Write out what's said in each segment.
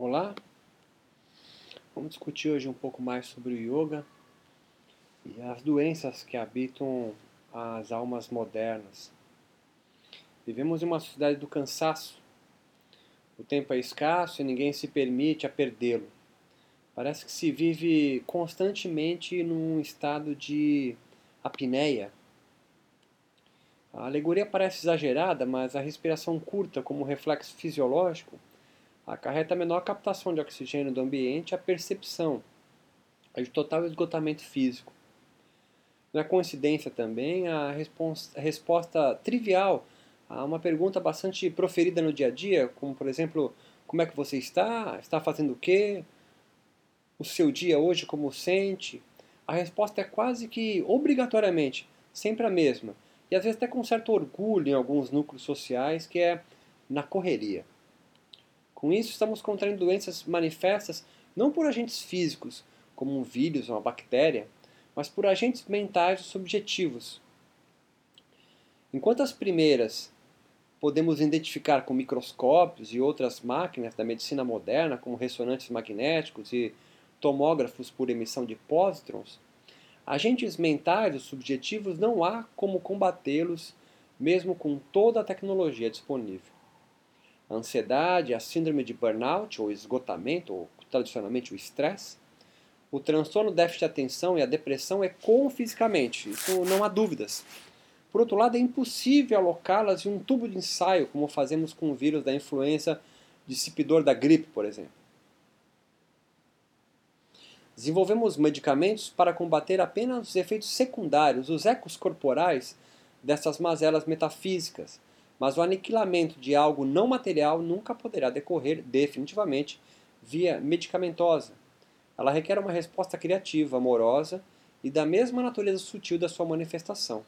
Olá, vamos discutir hoje um pouco mais sobre o yoga e as doenças que habitam as almas modernas. Vivemos em uma sociedade do cansaço. O tempo é escasso e ninguém se permite a perdê-lo. Parece que se vive constantemente num estado de apneia. A alegoria parece exagerada, mas a respiração curta como reflexo fisiológico acarreta a menor captação de oxigênio do ambiente a percepção de total esgotamento físico. Não é coincidência também a, a resposta trivial a uma pergunta bastante proferida no dia a dia, como por exemplo, como é que você está? Está fazendo o quê? O seu dia hoje como sente? A resposta é quase que obrigatoriamente sempre a mesma, e às vezes até com certo orgulho em alguns núcleos sociais, que é na correria. Com isso, estamos contraindo doenças manifestas não por agentes físicos, como um vírus ou uma bactéria, mas por agentes mentais subjetivos. Enquanto as primeiras podemos identificar com microscópios e outras máquinas da medicina moderna, como ressonantes magnéticos e tomógrafos por emissão de pósitrons, agentes mentais ou subjetivos não há como combatê-los, mesmo com toda a tecnologia disponível. A ansiedade, a síndrome de burnout ou esgotamento, ou tradicionalmente o estresse, o transtorno déficit de atenção e a depressão ecoam fisicamente, isso não há dúvidas. Por outro lado, é impossível alocá-las em um tubo de ensaio, como fazemos com o vírus da influenza dissipidor da gripe, por exemplo. Desenvolvemos medicamentos para combater apenas os efeitos secundários, os ecos corporais dessas mazelas metafísicas, mas o aniquilamento de algo não material nunca poderá decorrer definitivamente via medicamentosa. Ela requer uma resposta criativa, amorosa e da mesma natureza sutil da sua manifestação.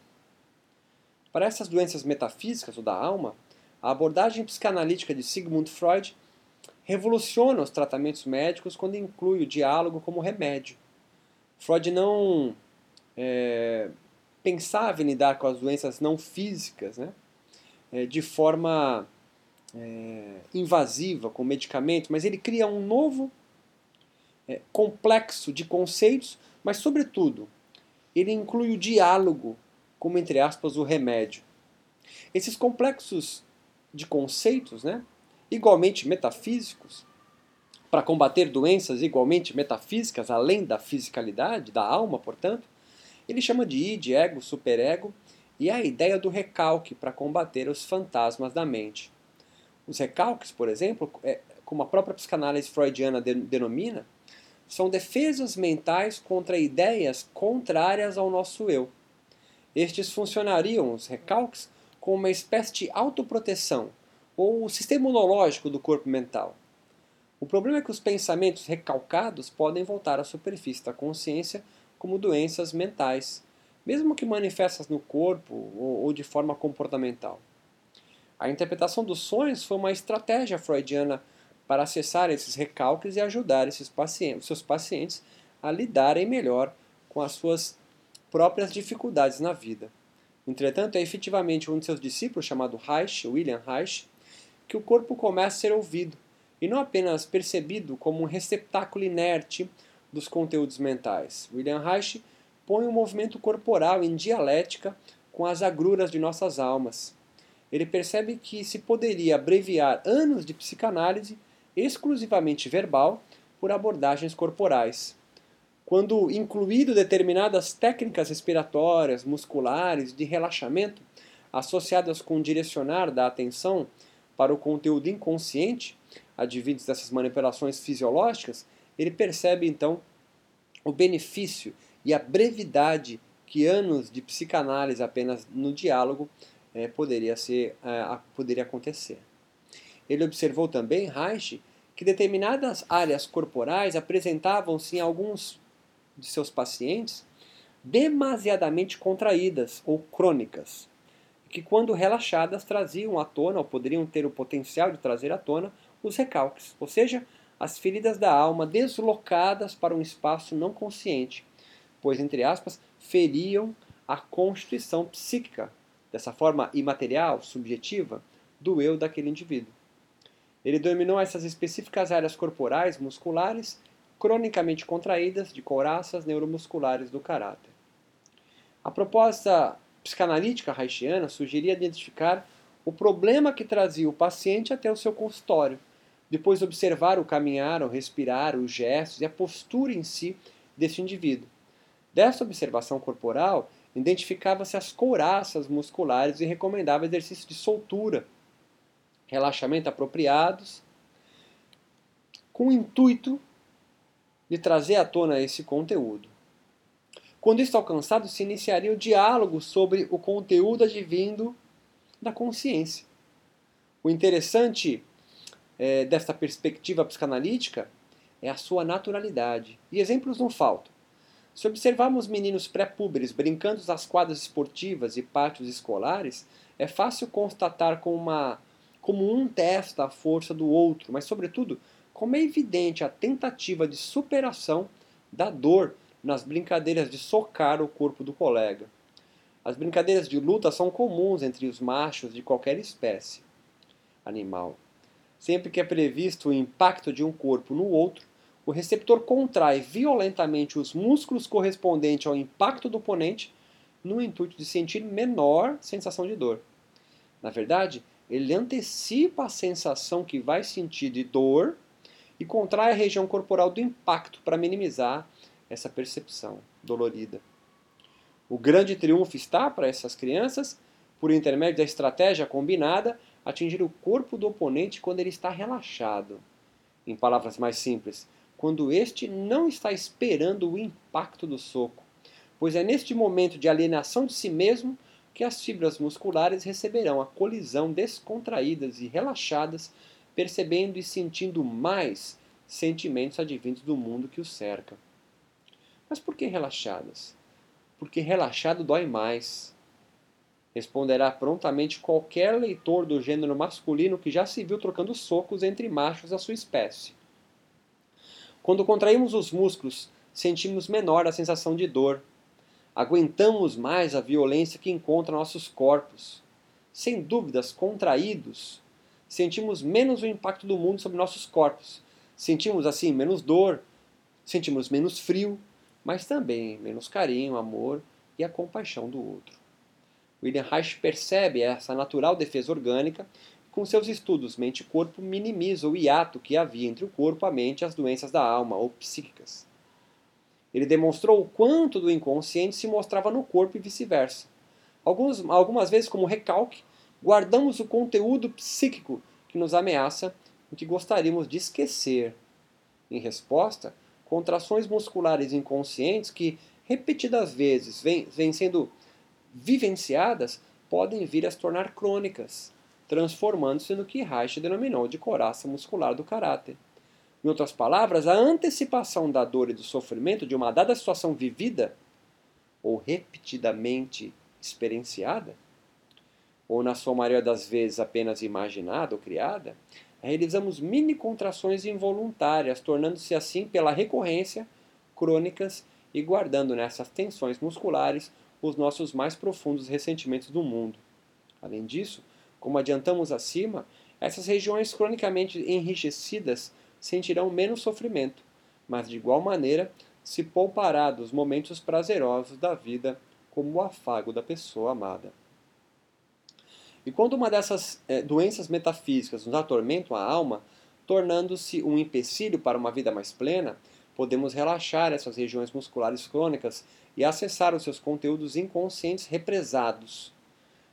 Para essas doenças metafísicas ou da alma, a abordagem psicanalítica de Sigmund Freud revoluciona os tratamentos médicos quando inclui o diálogo como remédio. Freud não é, pensava em lidar com as doenças não físicas, né? É, de forma é, invasiva com medicamentos, mas ele cria um novo é, complexo de conceitos, mas, sobretudo, ele inclui o diálogo como, entre aspas, o remédio. Esses complexos de conceitos, né, igualmente metafísicos, para combater doenças igualmente metafísicas, além da fisicalidade, da alma, portanto, ele chama de id, ego, superego, e a ideia do recalque para combater os fantasmas da mente. Os recalques, por exemplo, é, como a própria psicanálise freudiana denomina, são defesas mentais contra ideias contrárias ao nosso eu. Estes funcionariam, os recalques, como uma espécie de autoproteção, ou o sistema imunológico do corpo mental. O problema é que os pensamentos recalcados podem voltar à superfície da consciência como doenças mentais, mesmo que manifestas no corpo ou, ou de forma comportamental. A interpretação dos sonhos foi uma estratégia freudiana para acessar esses recalques e ajudar esses pacientes, seus pacientes a lidarem melhor com as suas próprias dificuldades na vida. Entretanto, é efetivamente um de seus discípulos, chamado Reich, William Reich, que o corpo começa a ser ouvido e não apenas percebido como um receptáculo inerte dos conteúdos mentais. William Reich põe o movimento corporal em dialética com as agruras de nossas almas. Ele percebe que se poderia abreviar anos de psicanálise exclusivamente verbal por abordagens corporais. Quando incluído determinadas técnicas respiratórias, musculares, de relaxamento, associadas com direcionar da atenção para o conteúdo inconsciente, advindos dessas manipulações fisiológicas, ele percebe então o benefício e a brevidade que anos de psicanálise apenas no diálogo é, poderia, ser, é, poderia acontecer. Ele observou também, Reich, que determinadas áreas corporais apresentavam-se em alguns de seus pacientes demasiadamente contraídas ou crônicas, que quando relaxadas traziam à tona, ou poderiam ter o potencial de trazer à tona, os recalques, ou seja, as feridas da alma deslocadas para um espaço não consciente, pois, entre aspas, feriam a constituição psíquica, dessa forma imaterial, subjetiva, do eu daquele indivíduo. Ele dominou essas específicas áreas corporais musculares cronicamente contraídas de couraças neuromusculares do caráter. A proposta psicanalítica haitiana sugeria identificar o problema que trazia o paciente até o seu consultório, depois observar o caminhar, o respirar, os gestos e a postura em si desse indivíduo. Dessa observação corporal, identificava-se as couraças musculares e recomendava exercícios de soltura, relaxamento apropriados, com o intuito de trazer à tona esse conteúdo. Quando isso alcançado, se iniciaria o diálogo sobre o conteúdo advindo da consciência. O interessante é, desta perspectiva psicanalítica é a sua naturalidade. E exemplos não faltam. Se observarmos meninos pré-púberes brincando nas quadras esportivas e pátios escolares, é fácil constatar uma, como um testa a força do outro, mas, sobretudo, como é evidente a tentativa de superação da dor nas brincadeiras de socar o corpo do colega. As brincadeiras de luta são comuns entre os machos de qualquer espécie animal. Sempre que é previsto o impacto de um corpo no outro, o receptor contrai violentamente os músculos correspondentes ao impacto do oponente no intuito de sentir menor sensação de dor. Na verdade, ele antecipa a sensação que vai sentir de dor e contrai a região corporal do impacto para minimizar essa percepção dolorida. O grande triunfo está para essas crianças, por intermédio da estratégia combinada, atingir o corpo do oponente quando ele está relaxado. Em palavras mais simples, quando este não está esperando o impacto do soco, pois é neste momento de alienação de si mesmo que as fibras musculares receberão a colisão descontraídas e relaxadas, percebendo e sentindo mais sentimentos advindos do mundo que os cerca. Mas por que relaxadas? Porque relaxado dói mais. Responderá prontamente qualquer leitor do gênero masculino que já se viu trocando socos entre machos da sua espécie. Quando contraímos os músculos, sentimos menor a sensação de dor. Aguentamos mais a violência que encontra nossos corpos. Sem dúvidas, contraídos, sentimos menos o impacto do mundo sobre nossos corpos. Sentimos assim menos dor, sentimos menos frio, mas também menos carinho, amor e a compaixão do outro. William Reich percebe essa natural defesa orgânica com seus estudos mente corpo, minimiza o hiato que havia entre o corpo, a mente e as doenças da alma ou psíquicas. Ele demonstrou o quanto do inconsciente se mostrava no corpo e vice-versa. algumas vezes, como recalque, guardamos o conteúdo psíquico que nos ameaça e que gostaríamos de esquecer. Em resposta, contrações musculares inconscientes que repetidas vezes vêm sendo vivenciadas podem vir a se tornar crônicas transformando-se no que Reich denominou de coraça muscular do caráter. Em outras palavras, a antecipação da dor e do sofrimento de uma dada situação vivida, ou repetidamente experienciada, ou na sua maioria das vezes apenas imaginada ou criada, realizamos mini contrações involuntárias, tornando-se assim pela recorrência crônicas e guardando nessas tensões musculares os nossos mais profundos ressentimentos do mundo. Além disso, como adiantamos acima, essas regiões cronicamente enrijecidas sentirão menos sofrimento, mas de igual maneira se poupará dos momentos prazerosos da vida, como o afago da pessoa amada. E quando uma dessas é, doenças metafísicas nos atormentam a alma, tornando-se um empecilho para uma vida mais plena, podemos relaxar essas regiões musculares crônicas e acessar os seus conteúdos inconscientes represados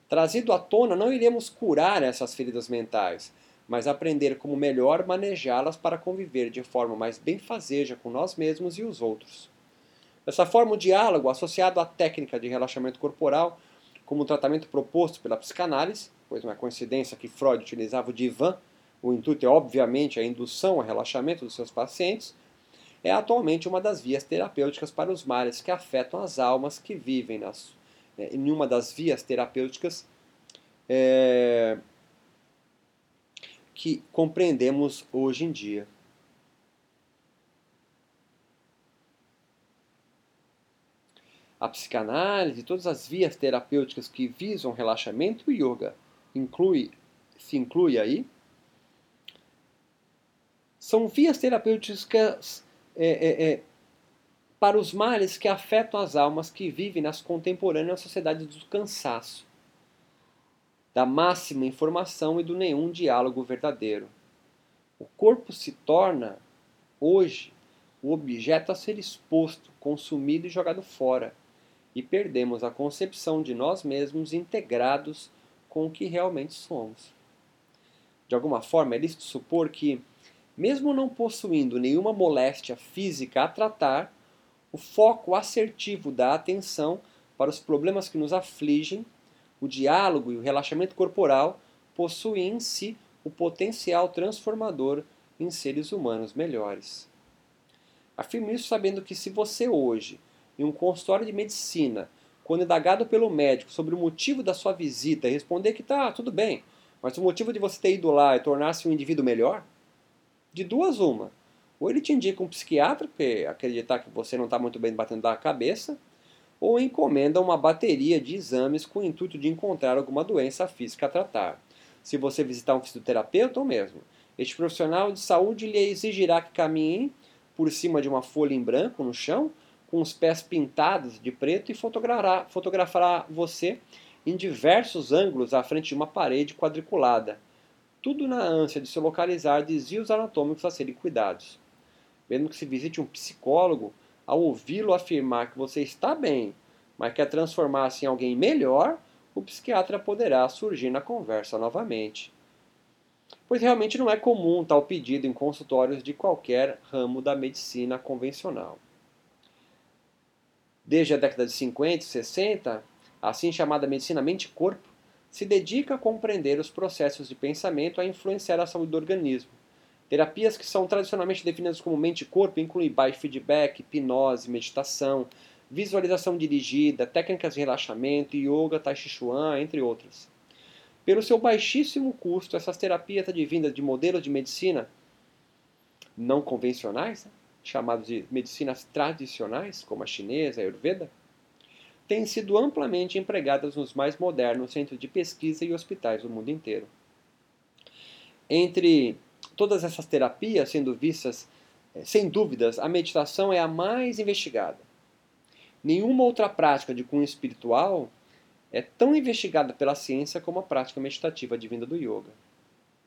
Trazido à tona, não iremos curar essas feridas mentais, mas aprender como melhor manejá-las para conviver de forma mais benfazeja com nós mesmos e os outros. Dessa forma, o diálogo, associado à técnica de relaxamento corporal, como o tratamento proposto pela psicanálise, pois não é coincidência que Freud utilizava o divã, o intuito é obviamente a indução ao relaxamento dos seus pacientes, é atualmente uma das vias terapêuticas para os males que afetam as almas que vivem nas é, em uma das vias terapêuticas é, que compreendemos hoje em dia. A psicanálise, todas as vias terapêuticas que visam relaxamento e yoga, inclui, se inclui aí, são vias terapêuticas é, é, é, para os males que afetam as almas que vivem nas contemporâneas sociedades do cansaço, da máxima informação e do nenhum diálogo verdadeiro. O corpo se torna, hoje, o objeto a ser exposto, consumido e jogado fora, e perdemos a concepção de nós mesmos integrados com o que realmente somos. De alguma forma, é lícito supor que, mesmo não possuindo nenhuma moléstia física a tratar, o foco assertivo da atenção para os problemas que nos afligem, o diálogo e o relaxamento corporal possuem em si o potencial transformador em seres humanos melhores. Afirmo isso sabendo que se você hoje, em um consultório de medicina, quando indagado pelo médico sobre o motivo da sua visita, responder que tá tudo bem, mas o motivo de você ter ido lá é tornar-se um indivíduo melhor, de duas uma. Ou ele te indica um psiquiatra, porque acreditar que você não está muito bem batendo da cabeça, ou encomenda uma bateria de exames com o intuito de encontrar alguma doença física a tratar. Se você visitar um fisioterapeuta ou mesmo, este profissional de saúde lhe exigirá que caminhe por cima de uma folha em branco no chão, com os pés pintados de preto e fotografará, fotografará você em diversos ângulos à frente de uma parede quadriculada. Tudo na ânsia de se localizar desvios anatômicos a serem cuidados. Mesmo que se visite um psicólogo, ao ouvi-lo afirmar que você está bem, mas quer transformar-se em alguém melhor, o psiquiatra poderá surgir na conversa novamente. Pois realmente não é comum tal pedido em consultórios de qualquer ramo da medicina convencional. Desde a década de 50 e 60, a assim chamada medicina mente-corpo se dedica a compreender os processos de pensamento a influenciar a saúde do organismo. Terapias que são tradicionalmente definidas como mente-corpo incluem biofeedback, hipnose, meditação, visualização dirigida, técnicas de relaxamento, yoga, tai chi chuan, entre outras. Pelo seu baixíssimo custo, essas terapias advindas de modelos de medicina não convencionais, né, chamados de medicinas tradicionais, como a chinesa, a ayurveda, têm sido amplamente empregadas nos mais modernos centros de pesquisa e hospitais do mundo inteiro. Entre todas essas terapias sendo vistas, eh, sem dúvidas, a meditação é a mais investigada. Nenhuma outra prática de cunho espiritual é tão investigada pela ciência como a prática meditativa advinda do yoga.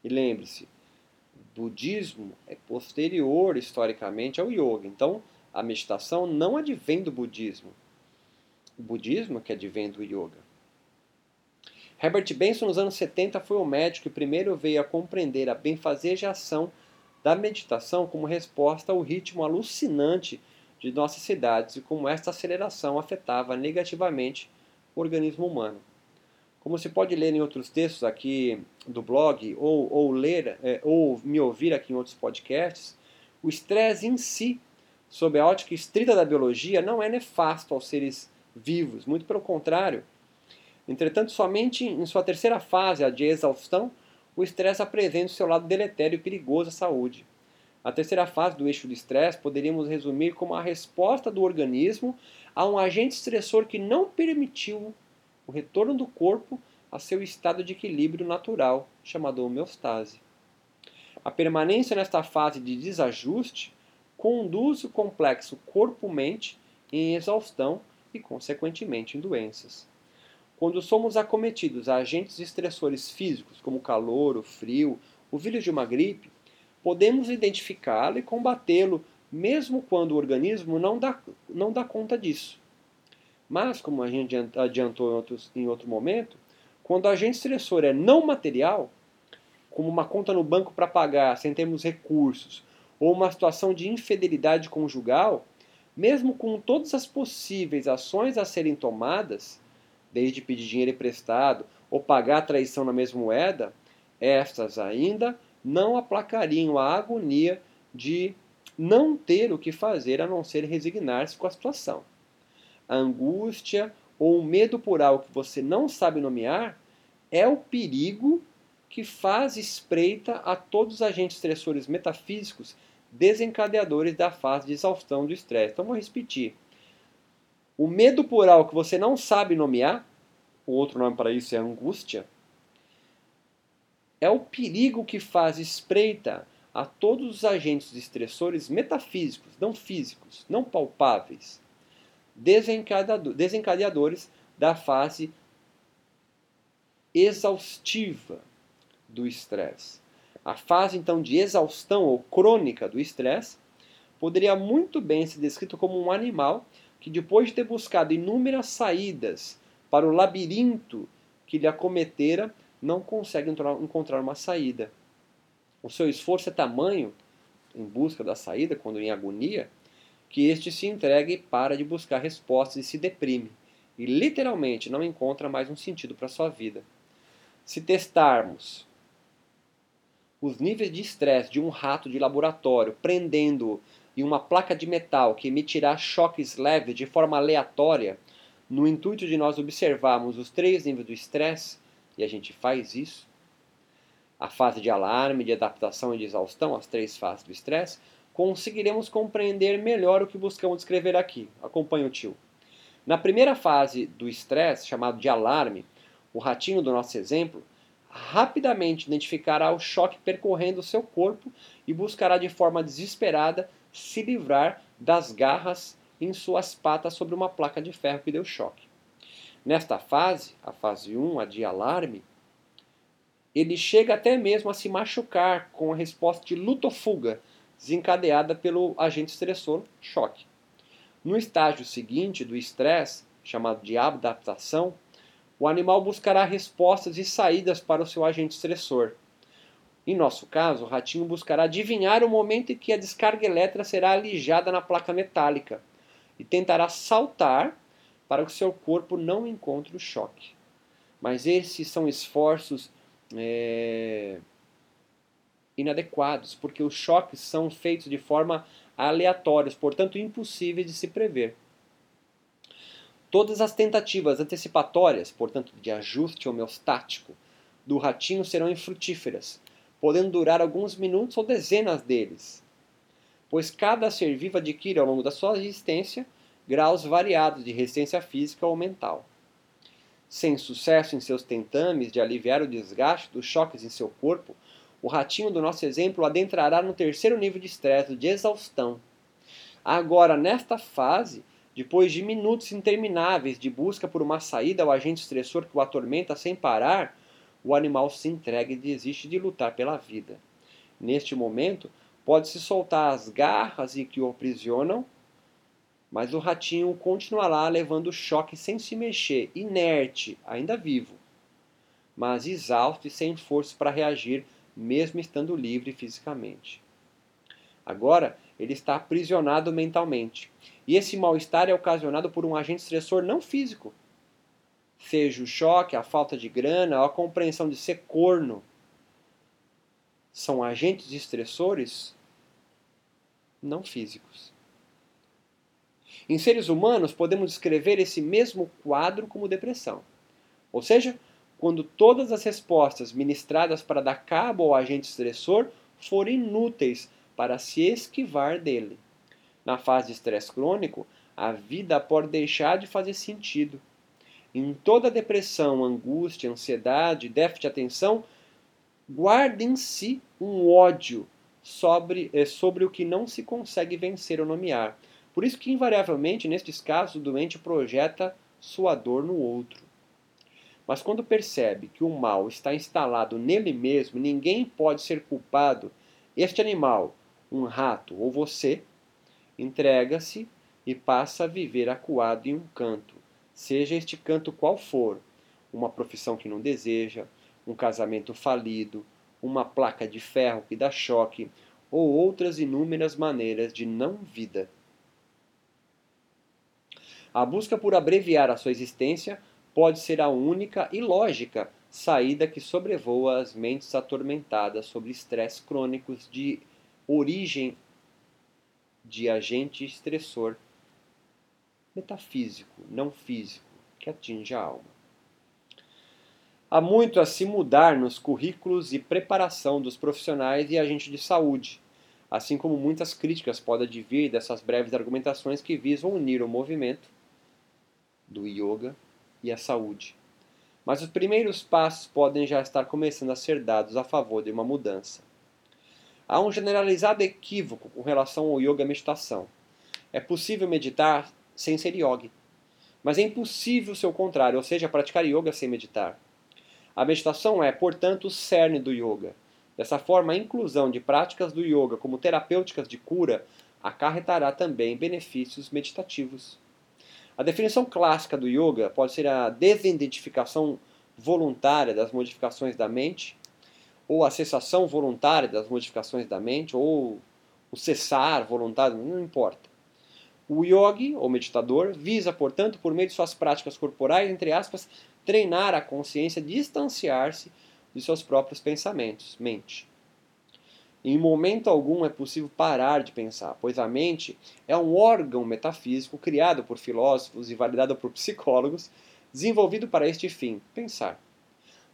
E lembre-se, budismo é posterior historicamente ao yoga. Então, a meditação não advém do budismo. O budismo que advém do yoga. Herbert Benson, nos anos 70, foi o médico que primeiro veio a compreender a benfazejação da meditação como resposta ao ritmo alucinante de nossas cidades e como esta aceleração afetava negativamente o organismo humano. Como se pode ler em outros textos aqui do blog, ou, ou ler, é, ou me ouvir aqui em outros podcasts, o estresse em si, sob a ótica estrita da biologia, não é nefasto aos seres vivos, muito pelo contrário, Entretanto, somente em sua terceira fase, a de exaustão, o estresse apresenta o seu lado deletério e perigoso à saúde. A terceira fase do eixo do estresse poderíamos resumir como a resposta do organismo a um agente estressor que não permitiu o retorno do corpo a seu estado de equilíbrio natural, chamado homeostase. A permanência nesta fase de desajuste conduz o complexo corpo-mente em exaustão e, consequentemente, em doenças. Quando somos acometidos a agentes estressores físicos, como o calor, o frio, o vírus de uma gripe, podemos identificá-lo e combatê-lo, mesmo quando o organismo não dá, não dá conta disso. Mas, como a gente adiantou em, outros, em outro momento, quando o agente estressor é não material, como uma conta no banco para pagar sem termos recursos, ou uma situação de infidelidade conjugal, mesmo com todas as possíveis ações a serem tomadas, desde pedir dinheiro emprestado ou pagar a traição na mesma moeda, estas ainda não aplacariam a agonia de não ter o que fazer a não ser resignar-se com a situação. A angústia ou o medo por algo que você não sabe nomear é o perigo que faz espreita a todos os agentes estressores metafísicos desencadeadores da fase de exaustão do estresse. Então vou repetir. O medo por algo que você não sabe nomear, o outro nome para isso é angústia, é o perigo que faz espreita a todos os agentes estressores metafísicos, não físicos, não palpáveis, desencadeadores da fase exaustiva do estresse. A fase então de exaustão ou crônica do estresse poderia muito bem ser descrito como um animal que depois de ter buscado inúmeras saídas para o labirinto que lhe acometera, não consegue encontrar uma saída. O seu esforço é tamanho, em busca da saída, quando em agonia, que este se entrega e para de buscar respostas e se deprime, e literalmente não encontra mais um sentido para sua vida. Se testarmos os níveis de estresse de um rato de laboratório, prendendo-o em uma placa de metal que emitirá choques leves de forma aleatória, no intuito de nós observarmos os três níveis do estresse, e a gente faz isso, a fase de alarme, de adaptação e de exaustão, as três fases do estresse, conseguiremos compreender melhor o que buscamos descrever aqui. Acompanhe o tio. Na primeira fase do estresse, chamado de alarme, o ratinho do nosso exemplo rapidamente identificará o choque percorrendo o seu corpo e buscará de forma desesperada se livrar das garras em suas patas sobre uma placa de ferro que deu choque. Nesta fase, a fase 1, a de alarme, ele chega até mesmo a se machucar com a resposta de luta ou fuga desencadeada pelo agente estressor choque. No estágio seguinte do estresse, chamado de adaptação, o animal buscará respostas e saídas para o seu agente estressor. Em nosso caso, o ratinho buscará adivinhar o momento em que a descarga elétrica será alijada na placa metálica e tentará saltar para que seu corpo não encontre o choque. Mas esses são esforços é, inadequados, porque os choques são feitos de forma aleatória, portanto impossíveis de se prever. Todas as tentativas antecipatórias, portanto de ajuste homeostático, do ratinho serão infrutíferas, podendo durar alguns minutos ou dezenas deles, pois cada ser vivo adquire ao longo da sua existência graus variados de resistência física ou mental. Sem sucesso em seus tentames de aliviar o desgaste dos choques em seu corpo, o ratinho do nosso exemplo adentrará no terceiro nível de estresse, de exaustão. Agora, nesta fase, depois de minutos intermináveis de busca por uma saída ao agente estressor que o atormenta sem parar, o animal se entrega e desiste de lutar pela vida. Neste momento, pode-se soltar as garras e que o aprisionam mas o ratinho continuará levando choque sem se mexer, inerte, ainda vivo, mas exausto e sem força para reagir, mesmo estando livre fisicamente. Agora, ele está aprisionado mentalmente. E esse mal-estar é ocasionado por um agente estressor não físico. Seja o choque, a falta de grana, a compreensão de ser corno. São agentes estressores não físicos. Em seres humanos, podemos descrever esse mesmo quadro como depressão. Ou seja, quando todas as respostas ministradas para dar cabo ao agente estressor forem inúteis para se esquivar dele. Na fase de estresse crônico, a vida pode deixar de fazer sentido. Em toda depressão, angústia, ansiedade, déficit de atenção, guarda em si um ódio sobre, eh, sobre o que não se consegue vencer ou nomear por isso que, invariavelmente, nestes casos, o doente projeta sua dor no outro. Mas quando percebe que o mal está instalado nele mesmo, ninguém pode ser culpado, este animal, um rato ou você, entrega-se e passa a viver acuado em um canto, seja este canto qual for, uma profissão que não deseja, um casamento falido, uma placa de ferro que dá choque, ou outras inúmeras maneiras de não vida. A busca por abreviar a sua existência pode ser a única e lógica saída que sobrevoa as mentes atormentadas sobre estresse crônicos de origem de agente estressor metafísico, não físico, que atinge a alma. Há muito a se mudar nos currículos e preparação dos profissionais e agentes de saúde, assim como muitas críticas podem advir dessas breves argumentações que visam unir o movimento do yoga e a saúde. Mas os primeiros passos podem já estar começando a ser dados a favor de uma mudança. Há um generalizado equívoco com relação ao yoga meditação. É possível meditar sem ser yogi, mas é impossível o contrário, ou seja, praticar yoga sem meditar. A meditação é, portanto, o cerne do yoga. Dessa forma, a inclusão de práticas do yoga como terapêuticas de cura acarretará também benefícios meditativos. A definição clássica do yoga pode ser a desidentificação voluntária das modificações da mente, ou a cessação voluntária das modificações da mente, ou o cessar voluntário, não importa. O yogi, ou meditador, visa, portanto, por meio de suas práticas corporais, entre aspas, treinar a consciência, distanciar-se de seus próprios pensamentos, mente. Em momento algum é possível parar de pensar, pois a mente é um órgão metafísico criado por filósofos e validado por psicólogos, desenvolvido para este fim, pensar.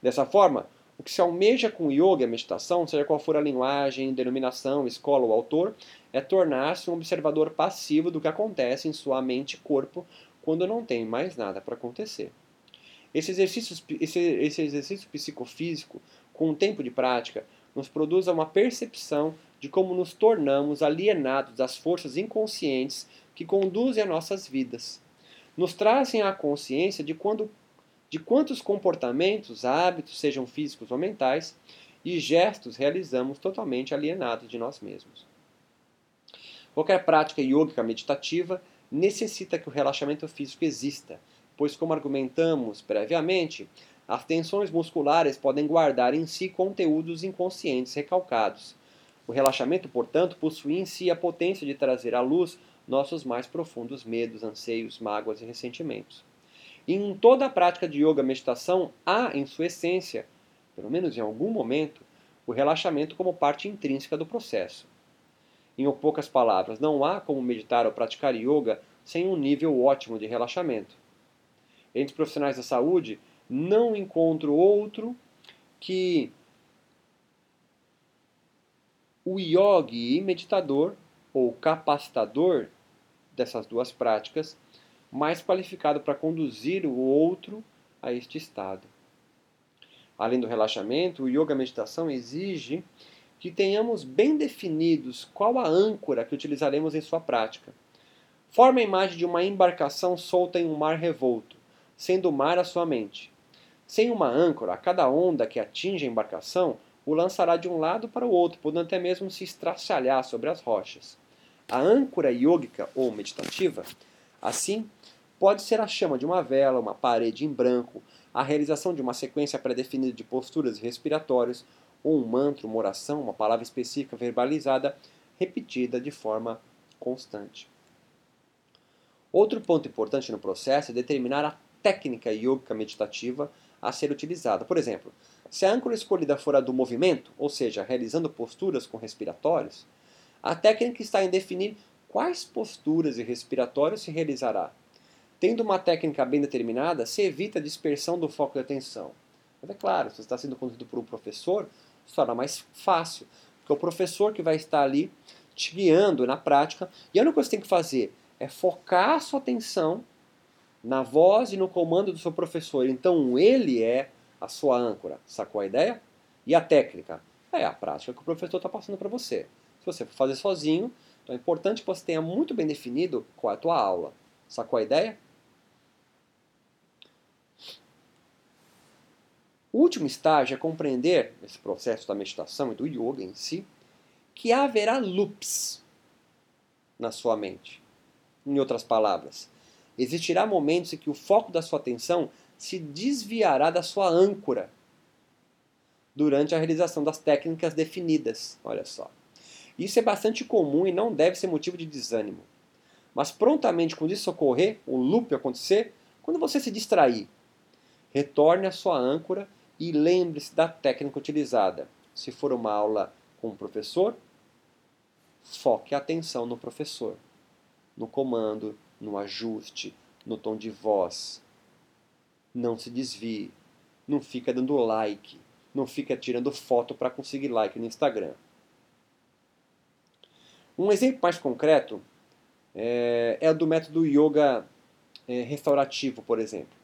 Dessa forma, o que se almeja com yoga e meditação, seja qual for a linguagem, denominação, escola ou autor, é tornar-se um observador passivo do que acontece em sua mente e corpo quando não tem mais nada para acontecer. Esse exercício, esse, esse exercício psicofísico, com o tempo de prática, nos produz uma percepção de como nos tornamos alienados das forças inconscientes que conduzem as nossas vidas. Nos trazem a consciência de, quando, de quantos comportamentos, hábitos, sejam físicos ou mentais, e gestos realizamos totalmente alienados de nós mesmos. Qualquer prática yógica meditativa necessita que o relaxamento físico exista, pois, como argumentamos previamente, as tensões musculares podem guardar em si conteúdos inconscientes recalcados. O relaxamento, portanto, possui em si a potência de trazer à luz nossos mais profundos medos, anseios, mágoas e ressentimentos. E em toda a prática de yoga meditação há, em sua essência, pelo menos em algum momento, o relaxamento como parte intrínseca do processo. Em poucas palavras, não há como meditar ou praticar yoga sem um nível ótimo de relaxamento. Entre os profissionais da saúde, não encontro outro que o yogi meditador ou capacitador dessas duas práticas mais qualificado para conduzir o outro a este estado. Além do relaxamento, o yoga meditação exige que tenhamos bem definidos qual a âncora que utilizaremos em sua prática. Forma a imagem de uma embarcação solta em um mar revolto, sendo o mar a sua mente. Sem uma âncora, cada onda que atinge a embarcação o lançará de um lado para o outro, podendo até mesmo se estraçalhar sobre as rochas. A âncora yógica ou meditativa, assim, pode ser a chama de uma vela, uma parede em branco, a realização de uma sequência pré-definida de posturas respiratórios, ou um mantra, uma oração, uma palavra específica verbalizada, repetida de forma constante. Outro ponto importante no processo é determinar a técnica yógica meditativa a ser utilizada. Por exemplo, se a âncora escolhida for a do movimento, ou seja, realizando posturas com respiratórios, a técnica está em definir quais posturas e respiratórios se realizará. Tendo uma técnica bem determinada, se evita a dispersão do foco de atenção. Mas é claro, se você está sendo conduzido por um professor, se torna mais fácil, porque é o professor que vai estar ali te guiando na prática, e a única coisa que você tem que fazer é focar a sua atenção na voz e no comando do seu professor. Então ele é a sua âncora. Sacou a ideia? E a técnica? É a prática que o professor está passando para você. Se você for fazer sozinho, então é importante que você tenha muito bem definido qual é a tua aula. Sacou a ideia? O último estágio é compreender, nesse processo da meditação e do yoga em si, que haverá loops na sua mente. Em outras palavras, Existirá momentos em que o foco da sua atenção se desviará da sua âncora durante a realização das técnicas definidas. Olha só. Isso é bastante comum e não deve ser motivo de desânimo. Mas prontamente, quando isso ocorrer, o loop acontecer, quando você se distrair, retorne à sua âncora e lembre-se da técnica utilizada. Se for uma aula com o professor, foque a atenção no professor, no comando, no ajuste, no tom de voz. Não se desvie. Não fica dando like. Não fica tirando foto para conseguir like no Instagram. Um exemplo mais concreto é, é o do método yoga é, restaurativo, por exemplo.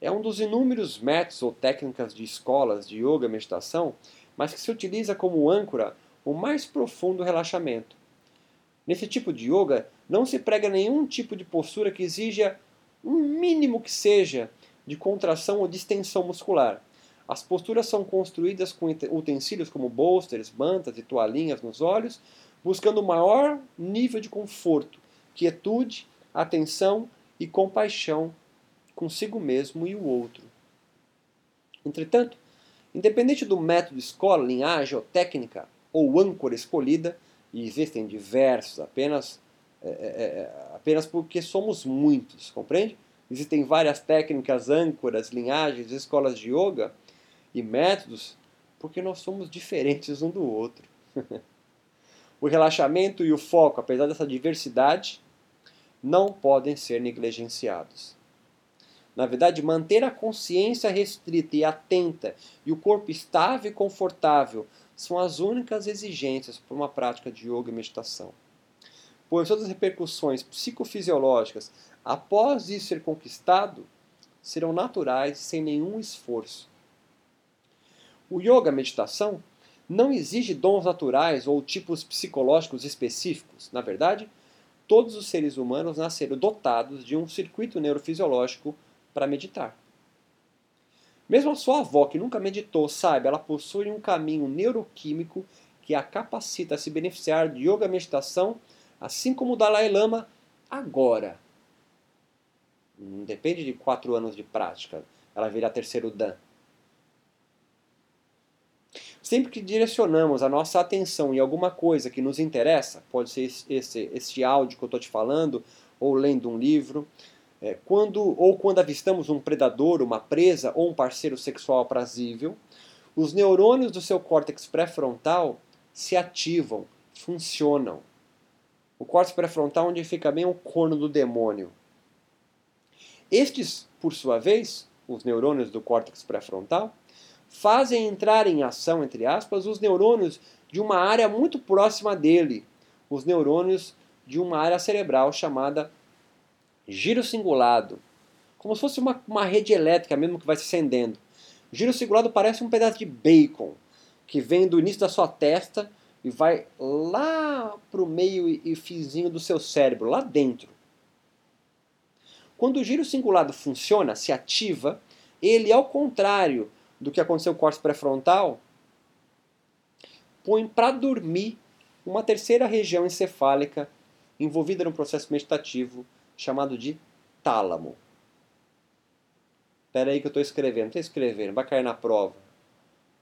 É um dos inúmeros métodos ou técnicas de escolas de yoga e meditação mas que se utiliza como âncora o mais profundo relaxamento. Nesse tipo de yoga, não se prega nenhum tipo de postura que exija um mínimo que seja de contração ou distensão muscular. As posturas são construídas com utensílios como bolsters, mantas e toalhinhas nos olhos, buscando maior nível de conforto, quietude, atenção e compaixão consigo mesmo e o outro. Entretanto, independente do método, escola, linhagem ou técnica ou âncora escolhida, e existem diversos, apenas, é, é, é, apenas porque somos muitos, compreende? Existem várias técnicas, âncoras, linhagens, escolas de yoga e métodos, porque nós somos diferentes um do outro. o relaxamento e o foco, apesar dessa diversidade, não podem ser negligenciados. Na verdade, manter a consciência restrita e atenta e o corpo estável e confortável são as únicas exigências para uma prática de yoga e meditação. Pois todas as repercussões psicofisiológicas após isso ser conquistado serão naturais sem nenhum esforço. O yoga, a meditação, não exige dons naturais ou tipos psicológicos específicos. Na verdade, todos os seres humanos nasceram dotados de um circuito neurofisiológico para meditar. Mesmo a sua avó, que nunca meditou, sabe, ela possui um caminho neuroquímico que a capacita a se beneficiar de yoga meditação, assim como o Dalai Lama agora. Não depende de quatro anos de prática, ela virá terceiro Dan. Sempre que direcionamos a nossa atenção em alguma coisa que nos interessa, pode ser esse, esse áudio que eu estou te falando, ou lendo um livro, é, quando, ou quando avistamos um predador, uma presa ou um parceiro sexual aprazível, os neurônios do seu córtex pré-frontal se ativam, funcionam. O córtex pré-frontal onde fica bem o corno do demônio. Estes, por sua vez, os neurônios do córtex pré-frontal, fazem entrar em ação, entre aspas, os neurônios de uma área muito próxima dele, os neurônios de uma área cerebral chamada giro cingulado, como se fosse uma, uma rede elétrica mesmo que vai se acendendo. Giro cingulado parece um pedaço de bacon que vem do início da sua testa e vai lá para o meio e fizinho do seu cérebro, lá dentro. Quando o giro cingulado funciona, se ativa, ele, ao contrário do que aconteceu com o córtex pré-frontal, põe para dormir uma terceira região encefálica envolvida no processo meditativo chamado de tálamo. Espera aí que eu estou escrevendo. Estou escrevendo, vai cair na prova.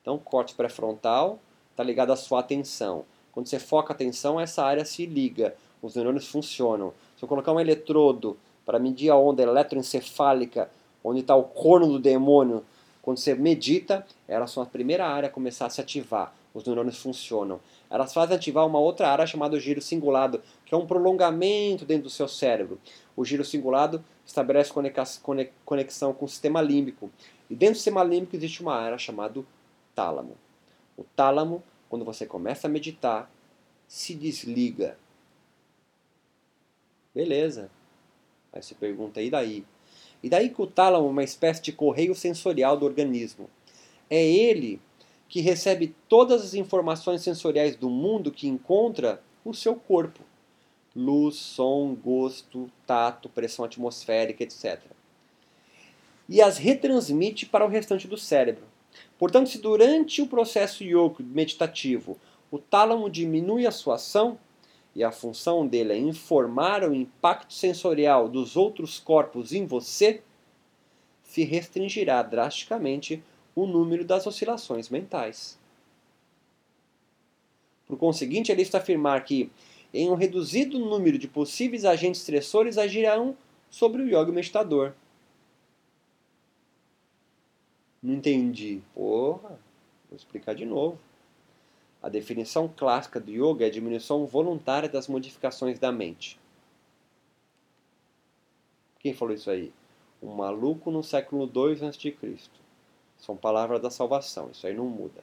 Então, corte pré-frontal está ligado à sua atenção. Quando você foca a atenção, essa área se liga. Os neurônios funcionam. Se eu colocar um eletrodo para medir a onda eletroencefálica, onde está o corno do demônio, quando você medita, elas são a primeira área a começar a se ativar. Os neurônios funcionam. Elas fazem ativar uma outra área chamada giro cingulado, que é um prolongamento dentro do seu cérebro. O giro cingulado estabelece conexão com o sistema límbico. E dentro do sistema límbico existe uma área chamada tálamo. O tálamo, quando você começa a meditar, se desliga. Beleza. Aí você pergunta, e daí? E daí que o tálamo é uma espécie de correio sensorial do organismo. É ele que recebe todas as informações sensoriais do mundo que encontra no seu corpo. Luz, som, gosto, tato, pressão atmosférica, etc. E as retransmite para o restante do cérebro. Portanto, se durante o processo yoga meditativo o tálamo diminui a sua ação, e a função dele é informar o impacto sensorial dos outros corpos em você, se restringirá drasticamente o número das oscilações mentais. Por conseguinte, é lícito afirmar que, em um reduzido número de possíveis agentes estressores, agirão sobre o yoga meditador. Não entendi. Porra, vou explicar de novo. A definição clássica do yoga é a diminuição voluntária das modificações da mente. Quem falou isso aí? Um maluco no século II a.C. São palavras da salvação, isso aí não muda.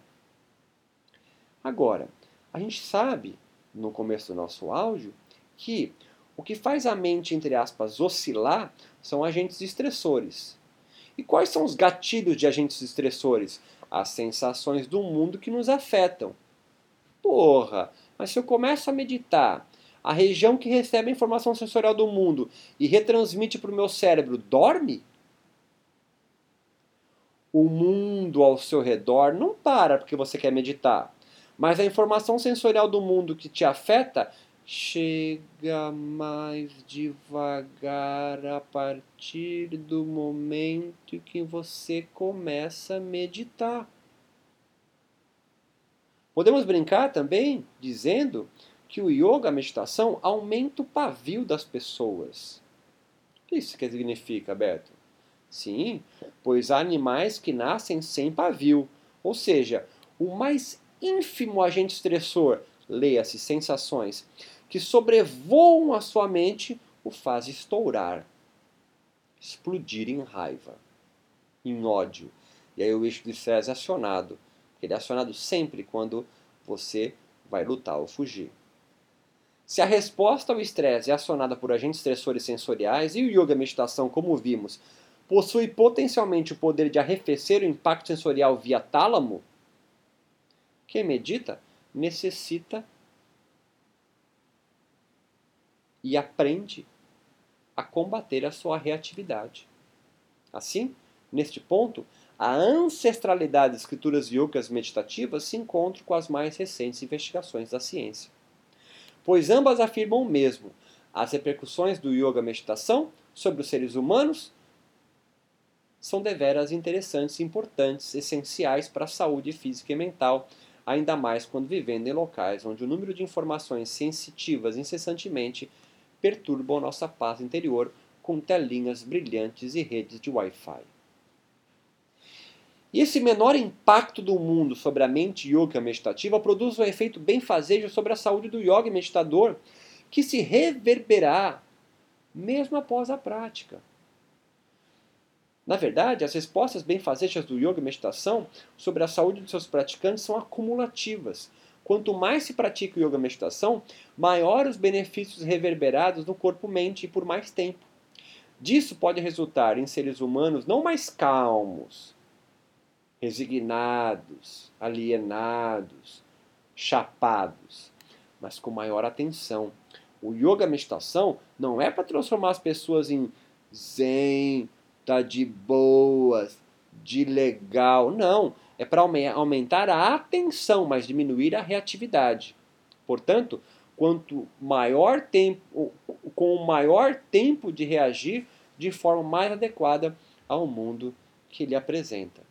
Agora, a gente sabe, no começo do nosso áudio, que o que faz a mente, entre aspas, oscilar são agentes estressores. E quais são os gatilhos de agentes estressores? as sensações do mundo que nos afetam. Porra, mas se eu começo a meditar, a região que recebe a informação sensorial do mundo e retransmite para o meu cérebro dorme? O mundo ao seu redor não para porque você quer meditar, mas a informação sensorial do mundo que te afeta chega mais devagar a partir do momento que você começa a meditar. Podemos brincar também dizendo que o yoga, a meditação, aumenta o pavio das pessoas. O que isso significa, Beto? Sim, pois há animais que nascem sem pavio, ou seja, o mais ínfimo agente estressor, leia-se sensações, que sobrevoam a sua mente o faz estourar, explodir em raiva, em ódio. E aí o eixo de estresse é acionado. Ele é acionado sempre quando você vai lutar ou fugir. Se a resposta ao estresse é acionada por agentes estressores sensoriais e o yoga meditação, como vimos, possui potencialmente o poder de arrefecer o impacto sensorial via tálamo, quem medita necessita e aprende a combater a sua reatividade. Assim, neste ponto, a ancestralidade das escrituras yogas meditativas se encontra com as mais recentes investigações da ciência. Pois ambas afirmam o mesmo: as repercussões do yoga meditação sobre os seres humanos são deveras interessantes, importantes, essenciais para a saúde física e mental, ainda mais quando vivendo em locais onde o número de informações sensitivas incessantemente perturbam nossa paz interior com telinhas brilhantes e redes de Wi-Fi. E esse menor impacto do mundo sobre a mente yoga meditativa produz um efeito benfazejo sobre a saúde do yoga meditador, que se reverberará mesmo após a prática. Na verdade, as respostas benfazejas do yoga e meditação sobre a saúde dos seus praticantes são acumulativas. Quanto mais se pratica o yoga e meditação, maior os benefícios reverberados no corpo-mente e por mais tempo. Disso pode resultar em seres humanos não mais calmos, resignados, alienados, chapados, mas com maior atenção. O yoga meditação não é para transformar as pessoas em zen, tá de boas, de legal. Não, é para aumentar a atenção, mas diminuir a reatividade. Portanto, quanto maior tempo, com o maior tempo de reagir de forma mais adequada ao mundo que lhe apresenta.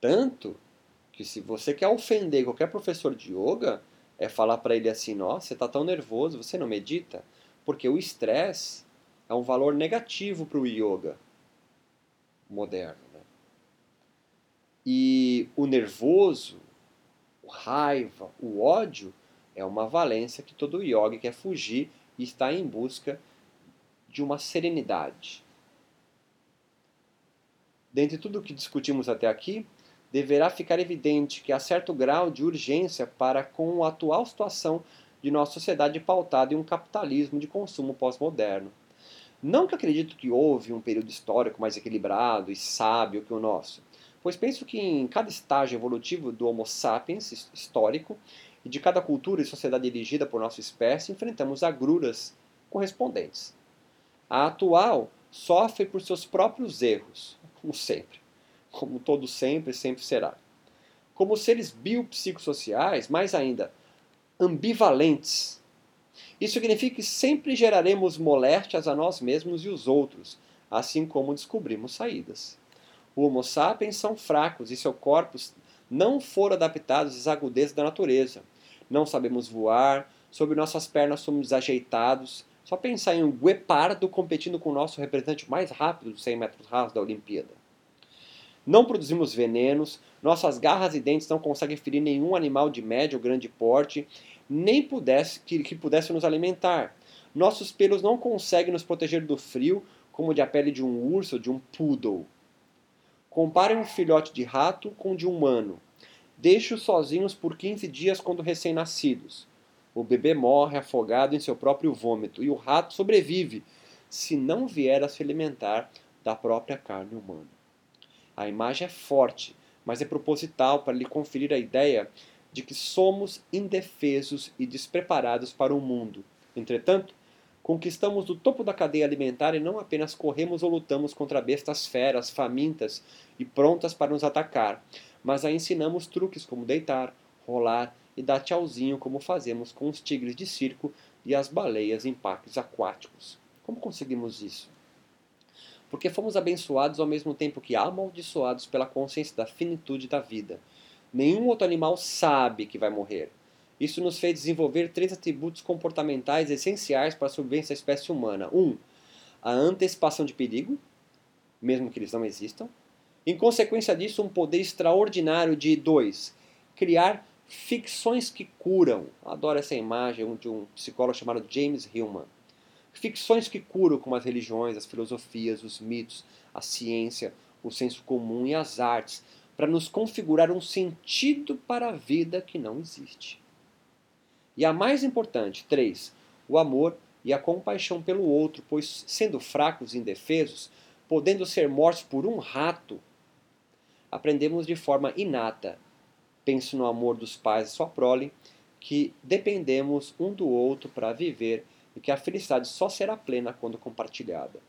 Tanto que se você quer ofender qualquer professor de yoga, é falar para ele assim: nossa, você está tão nervoso, você não medita? Porque o estresse é um valor negativo para o yoga moderno. Né? E o nervoso, o raiva, o ódio é uma valência que todo yoga quer fugir e está em busca de uma serenidade. Dentre tudo o que discutimos até aqui, deverá ficar evidente que há certo grau de urgência para com a atual situação de nossa sociedade pautada em um capitalismo de consumo pós-moderno. Não que acredito que houve um período histórico mais equilibrado e sábio que o nosso, pois penso que em cada estágio evolutivo do Homo sapiens histórico e de cada cultura e sociedade elegida por nossa espécie, enfrentamos agruras correspondentes. A atual sofre por seus próprios erros, como sempre como todo sempre, sempre será. Como seres biopsicossociais, mais ainda, ambivalentes. Isso significa que sempre geraremos moléstias a nós mesmos e os outros, assim como descobrimos saídas. O Homo sapiens são fracos e seus corpos não foram adaptados às agudezas da natureza. Não sabemos voar, sobre nossas pernas somos desajeitados. Só pensar em um guepardo competindo com o nosso representante mais rápido dos 100 metros rasos da Olimpíada. Não produzimos venenos, nossas garras e dentes não conseguem ferir nenhum animal de médio ou grande porte, nem pudesse, que, que pudesse nos alimentar. Nossos pelos não conseguem nos proteger do frio, como de a pele de um urso ou de um poodle. Comparem um filhote de rato com de um humano. Deixe-os sozinhos por 15 dias quando recém-nascidos. O bebê morre afogado em seu próprio vômito e o rato sobrevive se não vier a se alimentar da própria carne humana. A imagem é forte, mas é proposital para lhe conferir a ideia de que somos indefesos e despreparados para o mundo. Entretanto, conquistamos o topo da cadeia alimentar e não apenas corremos ou lutamos contra bestas feras, famintas e prontas para nos atacar, mas a ensinamos truques como deitar, rolar e dar tchauzinho, como fazemos com os tigres de circo e as baleias em parques aquáticos. Como conseguimos isso? Porque fomos abençoados ao mesmo tempo que amaldiçoados pela consciência da finitude da vida. Nenhum outro animal sabe que vai morrer. Isso nos fez desenvolver três atributos comportamentais essenciais para a sobrevivência da espécie humana. Um, a antecipação de perigo, mesmo que eles não existam. Em consequência disso, um poder extraordinário de dois, criar ficções que curam. Adoro essa imagem de um psicólogo chamado James Hillman. Ficções que curam, como as religiões, as filosofias, os mitos, a ciência, o senso comum e as artes, para nos configurar um sentido para a vida que não existe. E a mais importante, três, o amor e a compaixão pelo outro, pois, sendo fracos e indefesos, podendo ser mortos por um rato, aprendemos de forma inata penso no amor dos pais e sua prole, que dependemos um do outro para viver e que a felicidade só será plena quando compartilhada.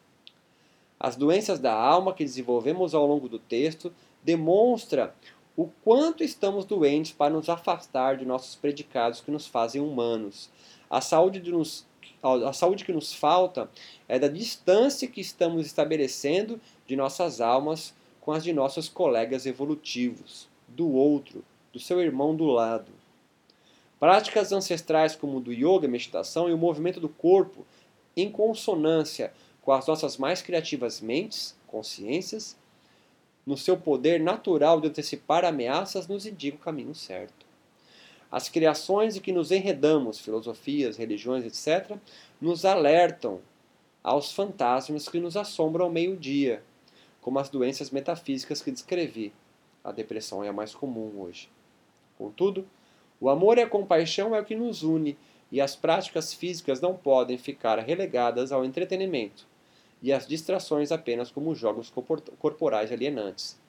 As doenças da alma que desenvolvemos ao longo do texto demonstra o quanto estamos doentes para nos afastar de nossos predicados que nos fazem humanos. A saúde, de nos, a saúde que nos falta é da distância que estamos estabelecendo de nossas almas com as de nossos colegas evolutivos, do outro, do seu irmão do lado. Práticas ancestrais como o do yoga, meditação e o movimento do corpo, em consonância com as nossas mais criativas mentes, consciências, no seu poder natural de antecipar ameaças, nos indicam o caminho certo. As criações em que nos enredamos, filosofias, religiões, etc., nos alertam aos fantasmas que nos assombram ao meio-dia, como as doenças metafísicas que descrevi. A depressão é a mais comum hoje. Contudo, o amor e a compaixão é o que nos une, e as práticas físicas não podem ficar relegadas ao entretenimento e às distrações apenas como jogos corporais alienantes.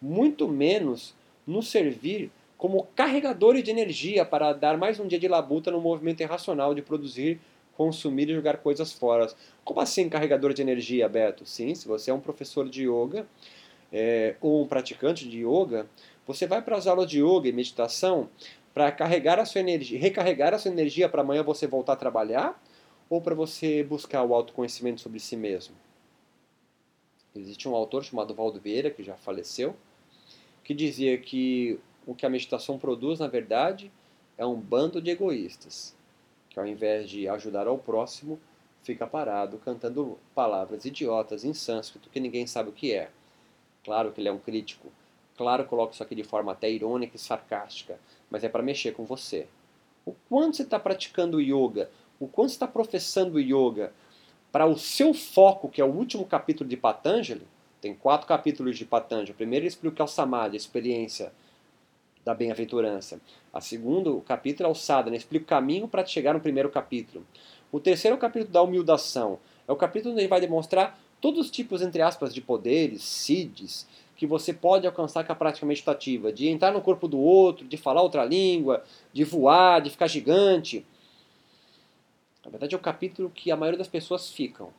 Muito menos nos servir como carregadores de energia para dar mais um dia de labuta no movimento irracional de produzir, consumir e jogar coisas fora. Como assim carregador de energia, Beto? Sim, se você é um professor de yoga é, ou um praticante de yoga, você vai para as aulas de yoga e meditação para carregar a sua energia, recarregar a sua energia para amanhã você voltar a trabalhar ou para você buscar o autoconhecimento sobre si mesmo? Existe um autor chamado Valdo Vieira, que já faleceu, que dizia que o que a meditação produz, na verdade, é um bando de egoístas, que ao invés de ajudar ao próximo, fica parado cantando palavras idiotas em sânscrito que ninguém sabe o que é. Claro que ele é um crítico Claro, coloco isso aqui de forma até irônica e sarcástica, mas é para mexer com você. O quanto você está praticando yoga, o quanto você está professando yoga para o seu foco, que é o último capítulo de Patanjali, tem quatro capítulos de Patanjali. O primeiro ele explica o Samadhi, a experiência da bem-aventurança. A segundo, o capítulo é o Sadhana, explica o caminho para chegar no primeiro capítulo. O terceiro é o capítulo da humildação. É o capítulo onde ele vai demonstrar todos os tipos, entre aspas, de poderes, siddhis, que você pode alcançar com a prática meditativa, de entrar no corpo do outro, de falar outra língua, de voar, de ficar gigante. Na verdade, é o capítulo que a maioria das pessoas ficam.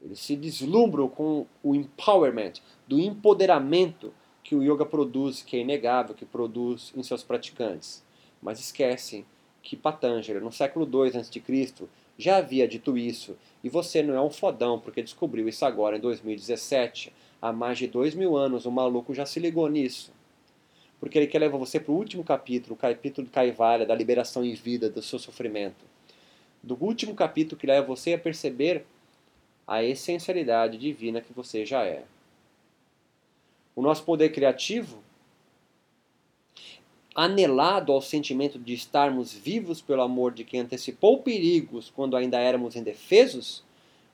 Eles se deslumbram com o empowerment, do empoderamento que o yoga produz, que é inegável, que produz em seus praticantes. Mas esquecem que Patanjali, no século II a.C., já havia dito isso, e você não é um fodão porque descobriu isso agora em 2017 há mais de dois mil anos, o maluco já se ligou nisso. Porque ele quer levar você para o último capítulo, o capítulo de Kaivalya, da liberação em vida, do seu sofrimento. Do último capítulo que leva você a perceber a essencialidade divina que você já é. O nosso poder criativo, anelado ao sentimento de estarmos vivos pelo amor de quem antecipou perigos quando ainda éramos indefesos,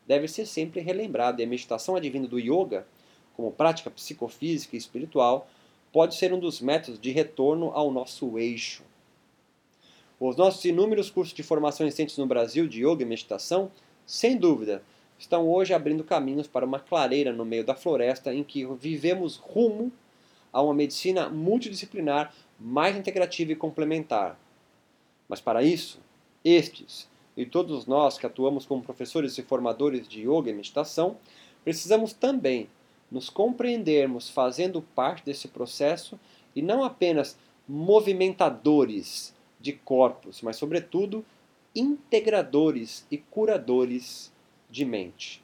deve ser sempre relembrado. E a meditação advinda do yoga como prática psicofísica e espiritual, pode ser um dos métodos de retorno ao nosso eixo. Os nossos inúmeros cursos de formação existentes no Brasil de yoga e meditação, sem dúvida, estão hoje abrindo caminhos para uma clareira no meio da floresta em que vivemos rumo a uma medicina multidisciplinar mais integrativa e complementar. Mas para isso, estes e todos nós que atuamos como professores e formadores de yoga e meditação, precisamos também nos compreendermos fazendo parte desse processo e não apenas movimentadores de corpos, mas, sobretudo, integradores e curadores de mente.